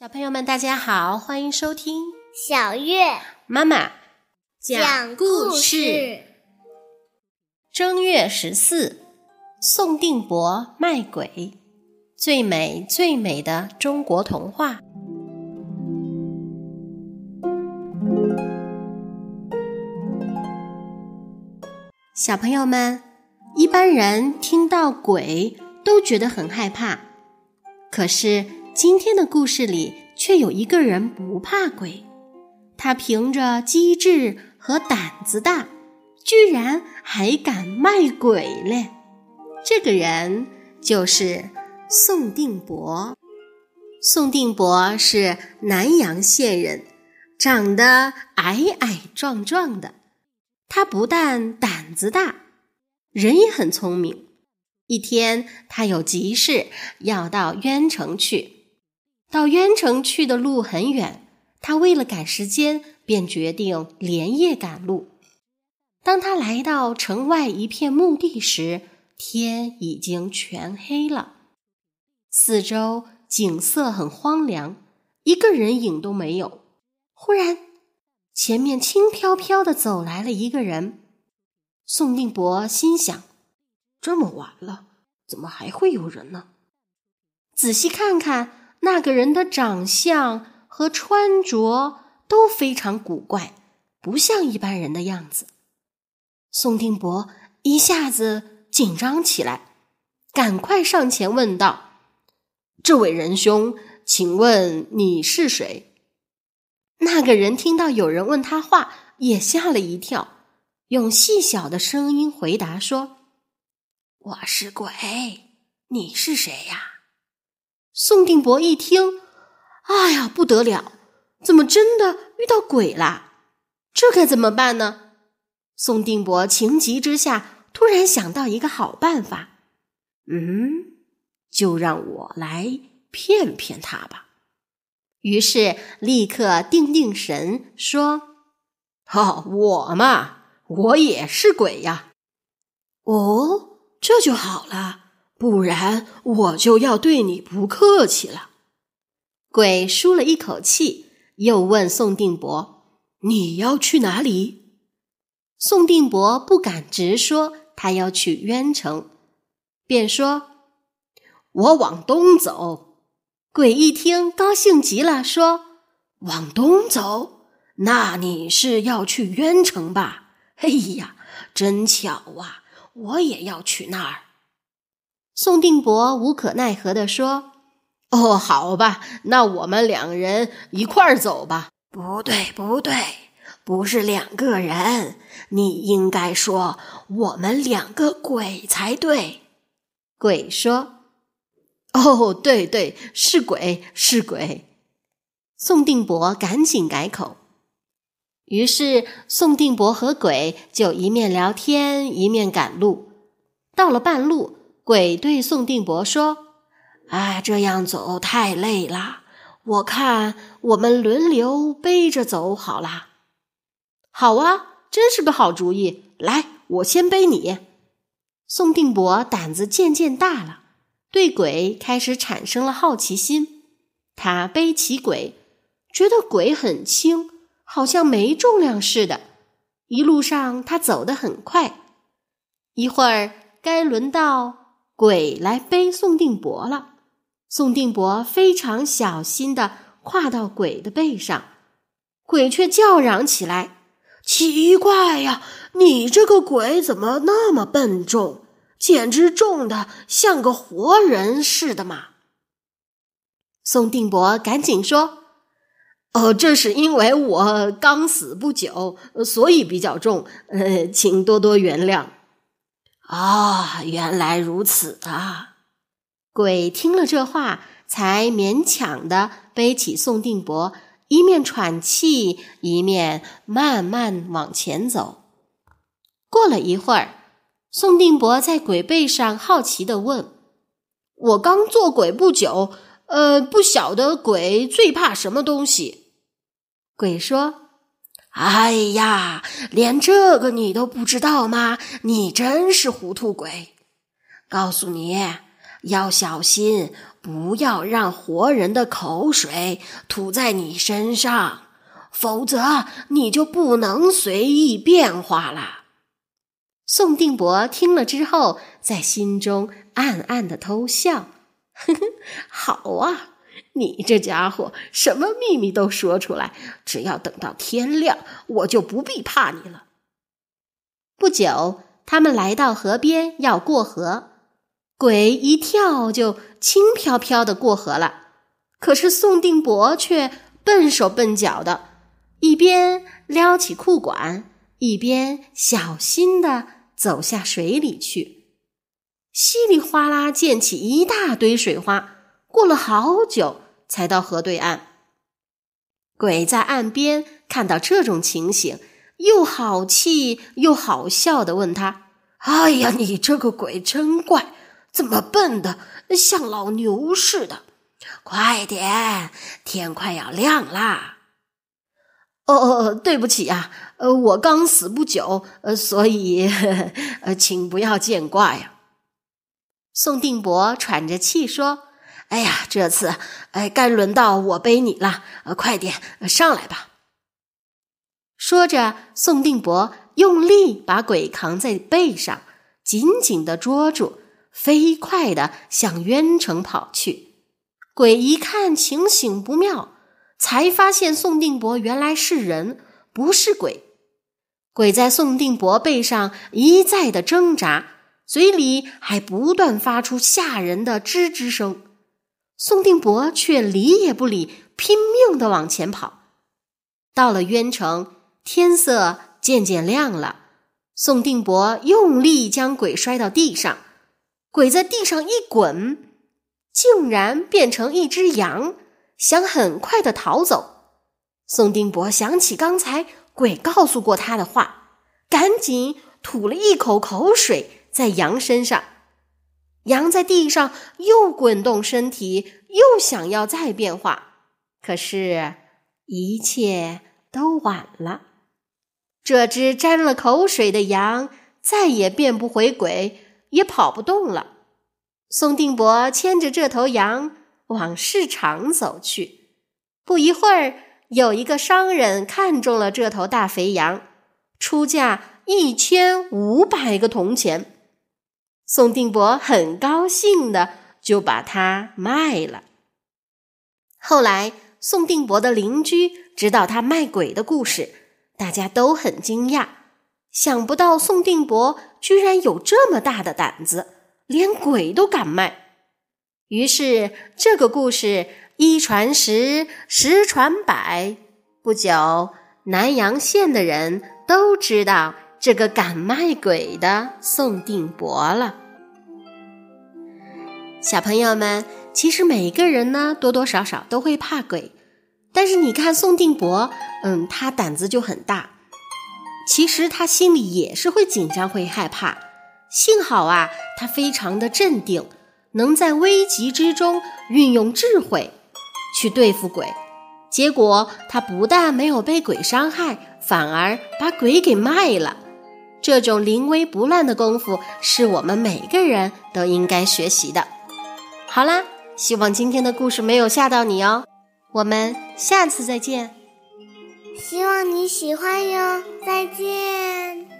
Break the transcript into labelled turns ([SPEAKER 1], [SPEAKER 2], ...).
[SPEAKER 1] 小朋友们，大家好，欢迎收听
[SPEAKER 2] 小月
[SPEAKER 1] 妈妈
[SPEAKER 2] 讲故事。
[SPEAKER 1] 正月十四，宋定伯卖鬼，最美最美的中国童话。小朋友们，一般人听到鬼都觉得很害怕，可是。今天的故事里，却有一个人不怕鬼，他凭着机智和胆子大，居然还敢卖鬼嘞！这个人就是宋定伯。宋定伯是南阳县人，长得矮矮壮壮的。他不但胆子大，人也很聪明。一天，他有急事要到渊城去。到渊城去的路很远，他为了赶时间，便决定连夜赶路。当他来到城外一片墓地时，天已经全黑了，四周景色很荒凉，一个人影都没有。忽然，前面轻飘飘的走来了一个人。宋定伯心想：这么晚了，怎么还会有人呢？仔细看看。那个人的长相和穿着都非常古怪，不像一般人的样子。宋定伯一下子紧张起来，赶快上前问道：“这位仁兄，请问你是谁？”那个人听到有人问他话，也吓了一跳，用细小的声音回答说：“我是鬼，你是谁呀？”宋定伯一听，哎呀，不得了！怎么真的遇到鬼了？这该怎么办呢？宋定伯情急之下，突然想到一个好办法。嗯，就让我来骗骗他吧。于是立刻定定神，说：“哦，我嘛，我也是鬼呀。哦，这就好了。”不然我就要对你不客气了。鬼舒了一口气，又问宋定伯：“你要去哪里？”宋定伯不敢直说他要去渊城，便说：“我往东走。”鬼一听，高兴极了，说：“往东走？那你是要去渊城吧？哎呀，真巧啊！我也要去那儿。”宋定伯无可奈何地说：“哦，好吧，那我们两人一块儿走吧。”“不对，不对，不是两个人，你应该说我们两个鬼才对。”鬼说：“哦，对对，是鬼，是鬼。”宋定伯赶紧改口。于是，宋定伯和鬼就一面聊天，一面赶路。到了半路。鬼对宋定伯说：“啊，这样走太累了，我看我们轮流背着走好了。”“好啊，真是个好主意！来，我先背你。”宋定伯胆子渐渐大了，对鬼开始产生了好奇心。他背起鬼，觉得鬼很轻，好像没重量似的。一路上他走得很快，一会儿该轮到。鬼来背宋定伯了，宋定伯非常小心地跨到鬼的背上，鬼却叫嚷起来：“奇怪呀，你这个鬼怎么那么笨重，简直重的像个活人似的嘛！”宋定伯赶紧说：“哦，这是因为我刚死不久，所以比较重，呃，请多多原谅。”啊，原来如此啊！鬼听了这话，才勉强的背起宋定伯，一面喘气，一面慢慢往前走。过了一会儿，宋定伯在鬼背上好奇的问：“我刚做鬼不久，呃，不晓得鬼最怕什么东西？”鬼说。哎呀，连这个你都不知道吗？你真是糊涂鬼！
[SPEAKER 3] 告诉你要小心，不要让活人的口水吐在你身上，否则你就不能随意变化了。
[SPEAKER 1] 宋定伯听了之后，在心中暗暗的偷笑：“呵呵，好啊，你这家伙什么秘密都说出来，只要等到天亮，我就不必怕你了。”不久，他们来到河边要过河，鬼一跳就轻飘飘的过河了。可是宋定伯却笨手笨脚的，一边撩起裤管，一边小心的。走下水里去，稀里哗啦溅起一大堆水花。过了好久，才到河对岸。鬼在岸边看到这种情形，又好气又好笑的问他：“
[SPEAKER 3] 哎呀，你这个鬼真怪，怎么笨的像老牛似的？快点，天快要亮啦！”
[SPEAKER 1] 哦哦，对不起呀，呃，我刚死不久，呃，所以呵呵，呃，请不要见怪呀。宋定伯喘着气说：“
[SPEAKER 3] 哎呀，这次，哎，该轮到我背你了，呃，快点上来吧。”
[SPEAKER 1] 说着，宋定伯用力把鬼扛在背上，紧紧的捉住，飞快的向渊城跑去。鬼一看情形不妙。才发现宋定伯原来是人，不是鬼。鬼在宋定伯背上一再的挣扎，嘴里还不断发出吓人的吱吱声。宋定伯却理也不理，拼命的往前跑。到了渊城，天色渐渐亮了。宋定伯用力将鬼摔到地上，鬼在地上一滚，竟然变成一只羊。想很快的逃走，宋定伯想起刚才鬼告诉过他的话，赶紧吐了一口口水在羊身上。羊在地上又滚动身体，又想要再变化，可是，一切都晚了。这只沾了口水的羊再也变不回鬼，也跑不动了。宋定伯牵着这头羊。往市场走去，不一会儿，有一个商人看中了这头大肥羊，出价一千五百个铜钱。宋定伯很高兴的就把它卖了。后来，宋定伯的邻居知道他卖鬼的故事，大家都很惊讶，想不到宋定伯居然有这么大的胆子，连鬼都敢卖。于是，这个故事一传十，十传百。不久，南阳县的人都知道这个敢卖鬼的宋定伯了。小朋友们，其实每个人呢，多多少少都会怕鬼。但是你看宋定伯，嗯，他胆子就很大。其实他心里也是会紧张、会害怕。幸好啊，他非常的镇定。能在危急之中运用智慧去对付鬼，结果他不但没有被鬼伤害，反而把鬼给卖了。这种临危不乱的功夫，是我们每个人都应该学习的。好啦，希望今天的故事没有吓到你哦。我们下次再见。
[SPEAKER 2] 希望你喜欢哟，再见。